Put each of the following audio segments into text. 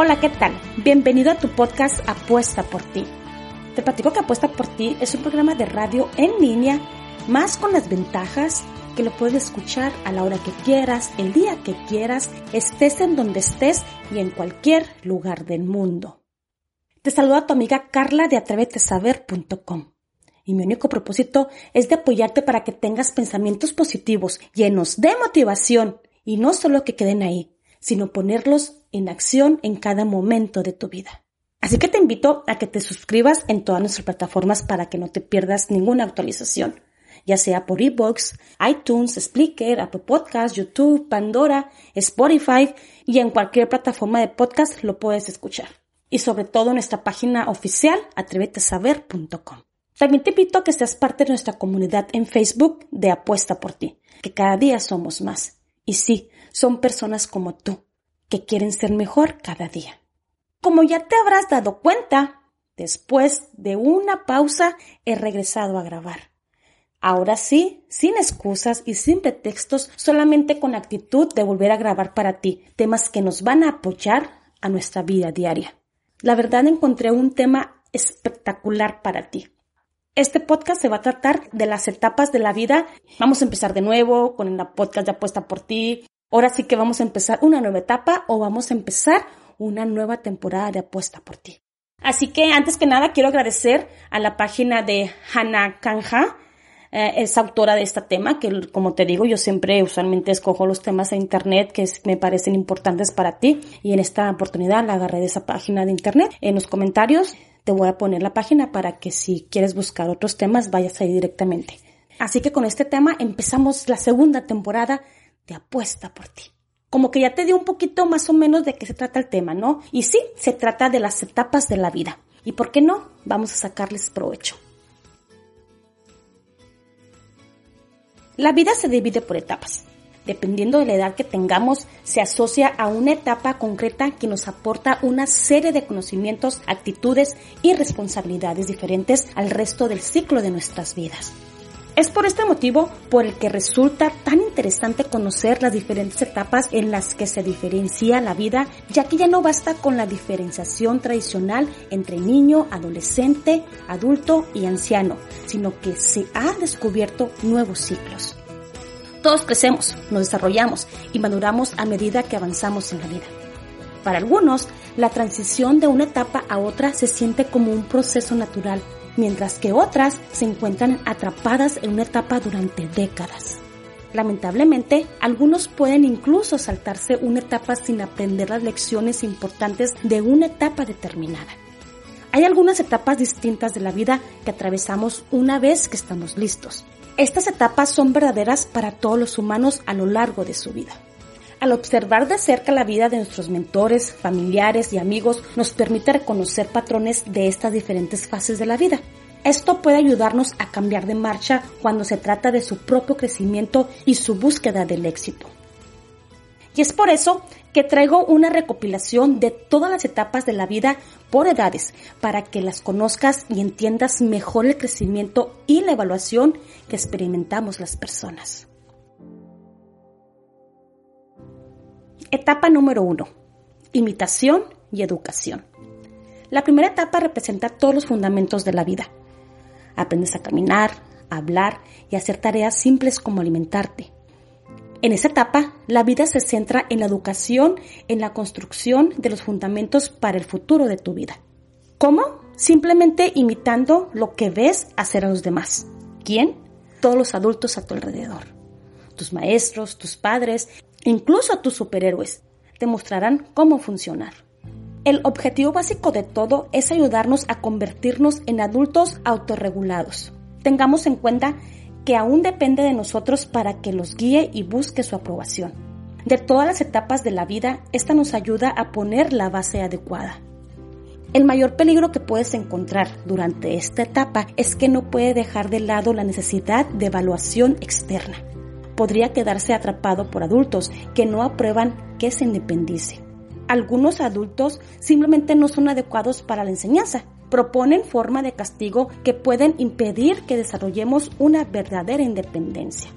Hola, ¿qué tal? Bienvenido a tu podcast Apuesta por ti. Te platico que Apuesta por ti es un programa de radio en línea, más con las ventajas que lo puedes escuchar a la hora que quieras, el día que quieras, estés en donde estés y en cualquier lugar del mundo. Te saluda tu amiga Carla de atrevetesaber.com. Y mi único propósito es de apoyarte para que tengas pensamientos positivos, llenos de motivación, y no solo que queden ahí, sino ponerlos en acción en cada momento de tu vida. Así que te invito a que te suscribas en todas nuestras plataformas para que no te pierdas ninguna actualización, ya sea por ebooks, iTunes, Spreaker, Apple Podcasts, YouTube, Pandora, Spotify y en cualquier plataforma de podcast lo puedes escuchar. Y sobre todo en nuestra página oficial atrevetesaber.com. También te invito a que seas parte de nuestra comunidad en Facebook de Apuesta por ti, que cada día somos más. Y sí, son personas como tú, que quieren ser mejor cada día. Como ya te habrás dado cuenta, después de una pausa he regresado a grabar. Ahora sí, sin excusas y sin pretextos, solamente con actitud de volver a grabar para ti temas que nos van a apoyar a nuestra vida diaria. La verdad encontré un tema espectacular para ti. Este podcast se va a tratar de las etapas de la vida. Vamos a empezar de nuevo con la podcast de apuesta por ti, Ahora sí que vamos a empezar una nueva etapa o vamos a empezar una nueva temporada de apuesta por ti. Así que antes que nada quiero agradecer a la página de Hannah Kanja, eh, es autora de este tema, que como te digo, yo siempre usualmente escojo los temas de internet que me parecen importantes para ti y en esta oportunidad la agarré de esa página de internet. En los comentarios te voy a poner la página para que si quieres buscar otros temas vayas ahí directamente. Así que con este tema empezamos la segunda temporada apuesta por ti. Como que ya te dio un poquito más o menos de qué se trata el tema, ¿no? Y sí, se trata de las etapas de la vida. ¿Y por qué no? Vamos a sacarles provecho. La vida se divide por etapas. Dependiendo de la edad que tengamos, se asocia a una etapa concreta que nos aporta una serie de conocimientos, actitudes y responsabilidades diferentes al resto del ciclo de nuestras vidas. Es por este motivo por el que resulta tan interesante conocer las diferentes etapas en las que se diferencia la vida, ya que ya no basta con la diferenciación tradicional entre niño, adolescente, adulto y anciano, sino que se ha descubierto nuevos ciclos. Todos crecemos, nos desarrollamos y maduramos a medida que avanzamos en la vida. Para algunos, la transición de una etapa a otra se siente como un proceso natural mientras que otras se encuentran atrapadas en una etapa durante décadas. Lamentablemente, algunos pueden incluso saltarse una etapa sin aprender las lecciones importantes de una etapa determinada. Hay algunas etapas distintas de la vida que atravesamos una vez que estamos listos. Estas etapas son verdaderas para todos los humanos a lo largo de su vida. Al observar de cerca la vida de nuestros mentores, familiares y amigos, nos permite reconocer patrones de estas diferentes fases de la vida. Esto puede ayudarnos a cambiar de marcha cuando se trata de su propio crecimiento y su búsqueda del éxito. Y es por eso que traigo una recopilación de todas las etapas de la vida por edades, para que las conozcas y entiendas mejor el crecimiento y la evaluación que experimentamos las personas. Etapa número 1. Imitación y educación. La primera etapa representa todos los fundamentos de la vida. Aprendes a caminar, a hablar y a hacer tareas simples como alimentarte. En esa etapa, la vida se centra en la educación, en la construcción de los fundamentos para el futuro de tu vida. ¿Cómo? Simplemente imitando lo que ves hacer a los demás. ¿Quién? Todos los adultos a tu alrededor. Tus maestros, tus padres Incluso tus superhéroes te mostrarán cómo funcionar. El objetivo básico de todo es ayudarnos a convertirnos en adultos autorregulados. Tengamos en cuenta que aún depende de nosotros para que los guíe y busque su aprobación. De todas las etapas de la vida, esta nos ayuda a poner la base adecuada. El mayor peligro que puedes encontrar durante esta etapa es que no puede dejar de lado la necesidad de evaluación externa podría quedarse atrapado por adultos que no aprueban que se independice. Algunos adultos simplemente no son adecuados para la enseñanza. Proponen forma de castigo que pueden impedir que desarrollemos una verdadera independencia.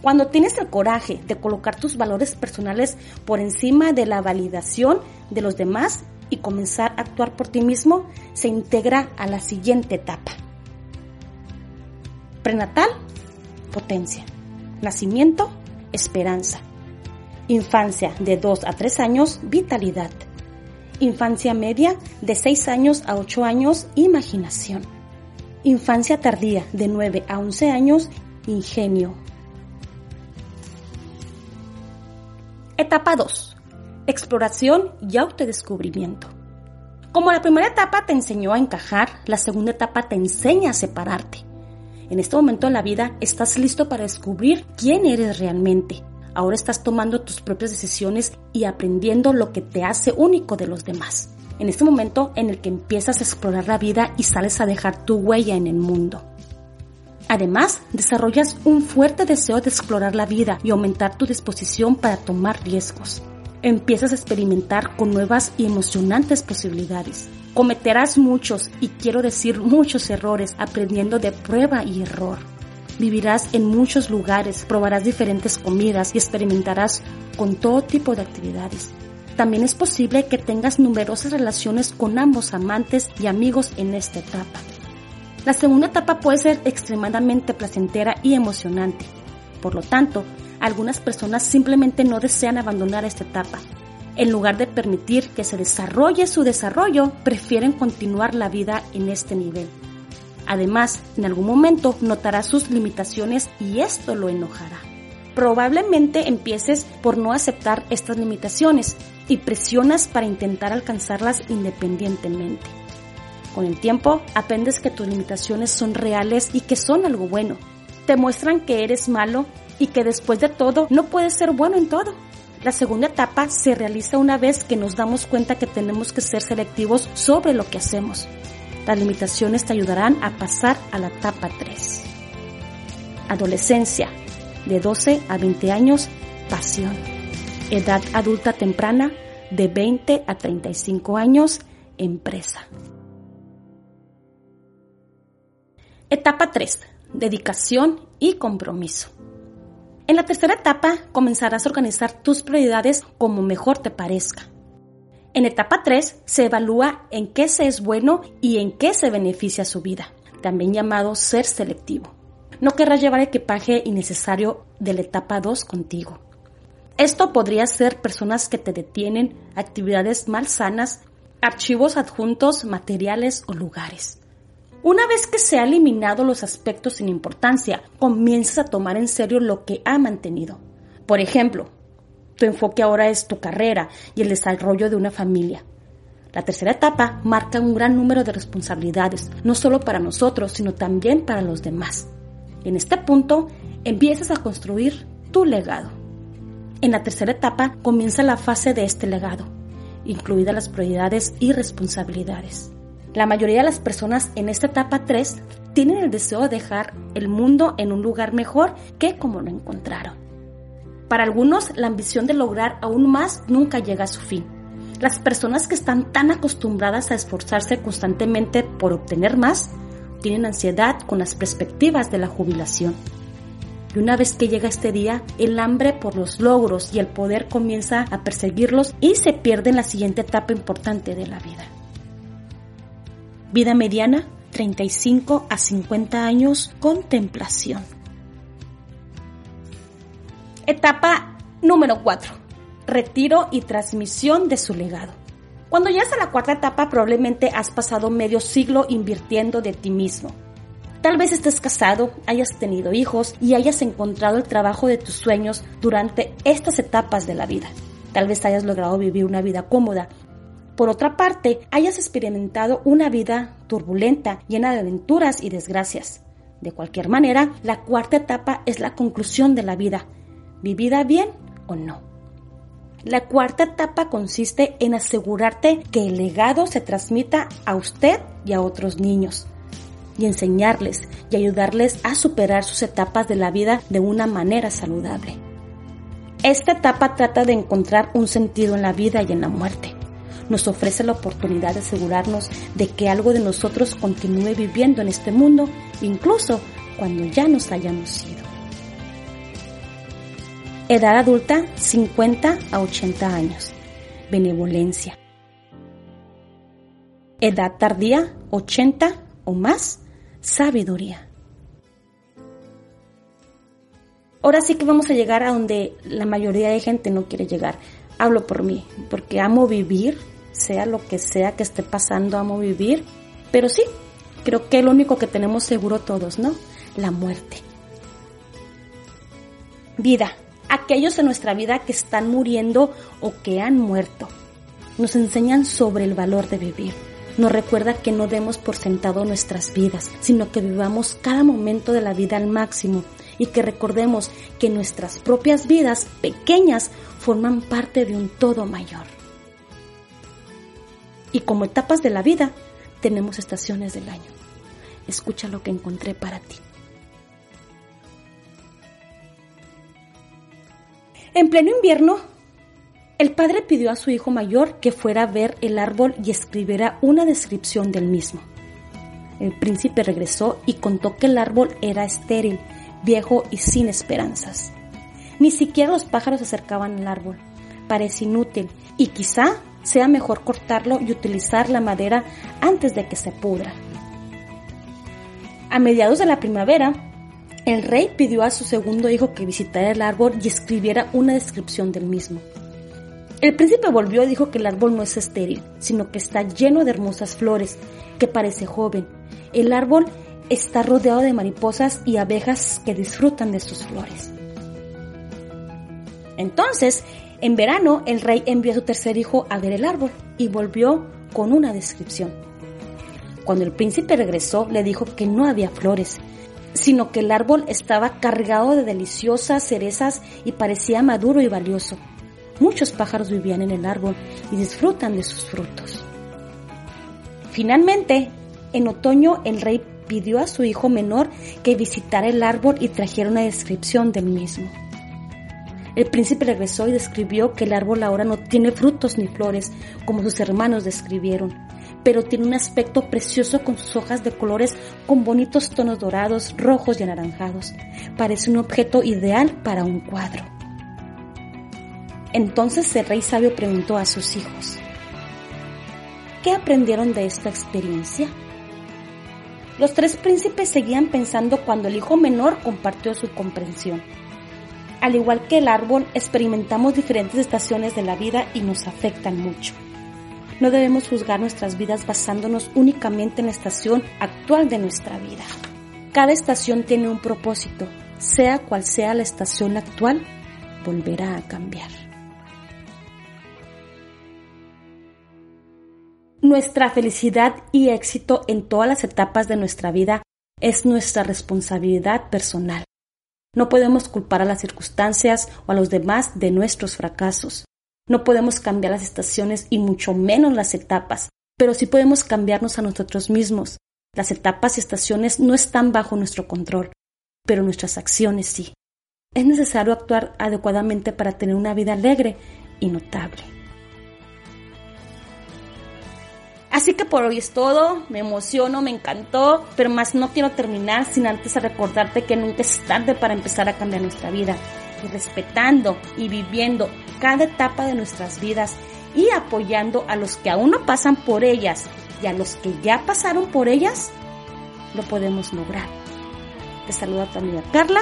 Cuando tienes el coraje de colocar tus valores personales por encima de la validación de los demás y comenzar a actuar por ti mismo, se integra a la siguiente etapa. Prenatal, potencia. Nacimiento, esperanza. Infancia de 2 a 3 años, vitalidad. Infancia media de 6 años a 8 años, imaginación. Infancia tardía de 9 a 11 años, ingenio. Etapa 2. Exploración y autodescubrimiento. Como la primera etapa te enseñó a encajar, la segunda etapa te enseña a separarte. En este momento de la vida estás listo para descubrir quién eres realmente. Ahora estás tomando tus propias decisiones y aprendiendo lo que te hace único de los demás. En este momento en el que empiezas a explorar la vida y sales a dejar tu huella en el mundo. Además, desarrollas un fuerte deseo de explorar la vida y aumentar tu disposición para tomar riesgos. Empiezas a experimentar con nuevas y emocionantes posibilidades. Cometerás muchos, y quiero decir muchos errores, aprendiendo de prueba y error. Vivirás en muchos lugares, probarás diferentes comidas y experimentarás con todo tipo de actividades. También es posible que tengas numerosas relaciones con ambos amantes y amigos en esta etapa. La segunda etapa puede ser extremadamente placentera y emocionante. Por lo tanto, algunas personas simplemente no desean abandonar esta etapa. En lugar de permitir que se desarrolle su desarrollo, prefieren continuar la vida en este nivel. Además, en algún momento notará sus limitaciones y esto lo enojará. Probablemente empieces por no aceptar estas limitaciones y presionas para intentar alcanzarlas independientemente. Con el tiempo, aprendes que tus limitaciones son reales y que son algo bueno. Te muestran que eres malo y que después de todo no puedes ser bueno en todo. La segunda etapa se realiza una vez que nos damos cuenta que tenemos que ser selectivos sobre lo que hacemos. Las limitaciones te ayudarán a pasar a la etapa 3. Adolescencia, de 12 a 20 años, pasión. Edad adulta temprana, de 20 a 35 años, empresa. Etapa 3. Dedicación y compromiso. En la tercera etapa comenzarás a organizar tus prioridades como mejor te parezca. En etapa 3 se evalúa en qué se es bueno y en qué se beneficia su vida, también llamado ser selectivo. No querrás llevar equipaje innecesario de la etapa 2 contigo. Esto podría ser personas que te detienen, actividades malsanas, archivos adjuntos, materiales o lugares. Una vez que se han eliminado los aspectos sin importancia, comienzas a tomar en serio lo que ha mantenido. Por ejemplo, tu enfoque ahora es tu carrera y el desarrollo de una familia. La tercera etapa marca un gran número de responsabilidades, no solo para nosotros, sino también para los demás. En este punto, empiezas a construir tu legado. En la tercera etapa comienza la fase de este legado, incluidas las prioridades y responsabilidades. La mayoría de las personas en esta etapa 3 tienen el deseo de dejar el mundo en un lugar mejor que como lo encontraron. Para algunos, la ambición de lograr aún más nunca llega a su fin. Las personas que están tan acostumbradas a esforzarse constantemente por obtener más, tienen ansiedad con las perspectivas de la jubilación. Y una vez que llega este día, el hambre por los logros y el poder comienza a perseguirlos y se pierde en la siguiente etapa importante de la vida. Vida mediana, 35 a 50 años, contemplación. Etapa número 4. Retiro y transmisión de su legado. Cuando llegas a la cuarta etapa probablemente has pasado medio siglo invirtiendo de ti mismo. Tal vez estés casado, hayas tenido hijos y hayas encontrado el trabajo de tus sueños durante estas etapas de la vida. Tal vez hayas logrado vivir una vida cómoda por otra parte, hayas experimentado una vida turbulenta, llena de aventuras y desgracias. De cualquier manera, la cuarta etapa es la conclusión de la vida, vivida bien o no. La cuarta etapa consiste en asegurarte que el legado se transmita a usted y a otros niños y enseñarles y ayudarles a superar sus etapas de la vida de una manera saludable. Esta etapa trata de encontrar un sentido en la vida y en la muerte nos ofrece la oportunidad de asegurarnos de que algo de nosotros continúe viviendo en este mundo, incluso cuando ya nos hayamos ido. Edad adulta 50 a 80 años. Benevolencia. Edad tardía 80 o más. Sabiduría. Ahora sí que vamos a llegar a donde la mayoría de gente no quiere llegar. Hablo por mí, porque amo vivir, sea lo que sea que esté pasando, amo vivir. Pero sí, creo que lo único que tenemos seguro todos, ¿no? La muerte. Vida. Aquellos en nuestra vida que están muriendo o que han muerto. Nos enseñan sobre el valor de vivir. Nos recuerda que no demos por sentado nuestras vidas, sino que vivamos cada momento de la vida al máximo y que recordemos que nuestras propias vidas pequeñas forman parte de un todo mayor. Y como etapas de la vida, tenemos estaciones del año. Escucha lo que encontré para ti. En pleno invierno, el padre pidió a su hijo mayor que fuera a ver el árbol y escribiera una descripción del mismo. El príncipe regresó y contó que el árbol era estéril viejo y sin esperanzas. Ni siquiera los pájaros se acercaban al árbol. Parece inútil y quizá sea mejor cortarlo y utilizar la madera antes de que se pudra. A mediados de la primavera, el rey pidió a su segundo hijo que visitara el árbol y escribiera una descripción del mismo. El príncipe volvió y dijo que el árbol no es estéril, sino que está lleno de hermosas flores, que parece joven. El árbol está rodeado de mariposas y abejas que disfrutan de sus flores. Entonces, en verano, el rey envió a su tercer hijo a ver el árbol y volvió con una descripción. Cuando el príncipe regresó, le dijo que no había flores, sino que el árbol estaba cargado de deliciosas cerezas y parecía maduro y valioso. Muchos pájaros vivían en el árbol y disfrutan de sus frutos. Finalmente, en otoño el rey pidió a su hijo menor que visitara el árbol y trajera una descripción del mismo. El príncipe regresó y describió que el árbol ahora no tiene frutos ni flores, como sus hermanos describieron, pero tiene un aspecto precioso con sus hojas de colores con bonitos tonos dorados, rojos y anaranjados. Parece un objeto ideal para un cuadro. Entonces el rey sabio preguntó a sus hijos, ¿qué aprendieron de esta experiencia? Los tres príncipes seguían pensando cuando el hijo menor compartió su comprensión. Al igual que el árbol, experimentamos diferentes estaciones de la vida y nos afectan mucho. No debemos juzgar nuestras vidas basándonos únicamente en la estación actual de nuestra vida. Cada estación tiene un propósito, sea cual sea la estación actual, volverá a cambiar. Nuestra felicidad y éxito en todas las etapas de nuestra vida es nuestra responsabilidad personal. No podemos culpar a las circunstancias o a los demás de nuestros fracasos. No podemos cambiar las estaciones y mucho menos las etapas, pero sí podemos cambiarnos a nosotros mismos. Las etapas y estaciones no están bajo nuestro control, pero nuestras acciones sí. Es necesario actuar adecuadamente para tener una vida alegre y notable. Así que por hoy es todo, me emociono, me encantó, pero más no quiero terminar sin antes recordarte que nunca es tarde para empezar a cambiar nuestra vida y respetando y viviendo cada etapa de nuestras vidas y apoyando a los que aún no pasan por ellas y a los que ya pasaron por ellas, lo podemos lograr. Te saluda tu amiga Carla,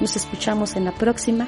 nos escuchamos en la próxima.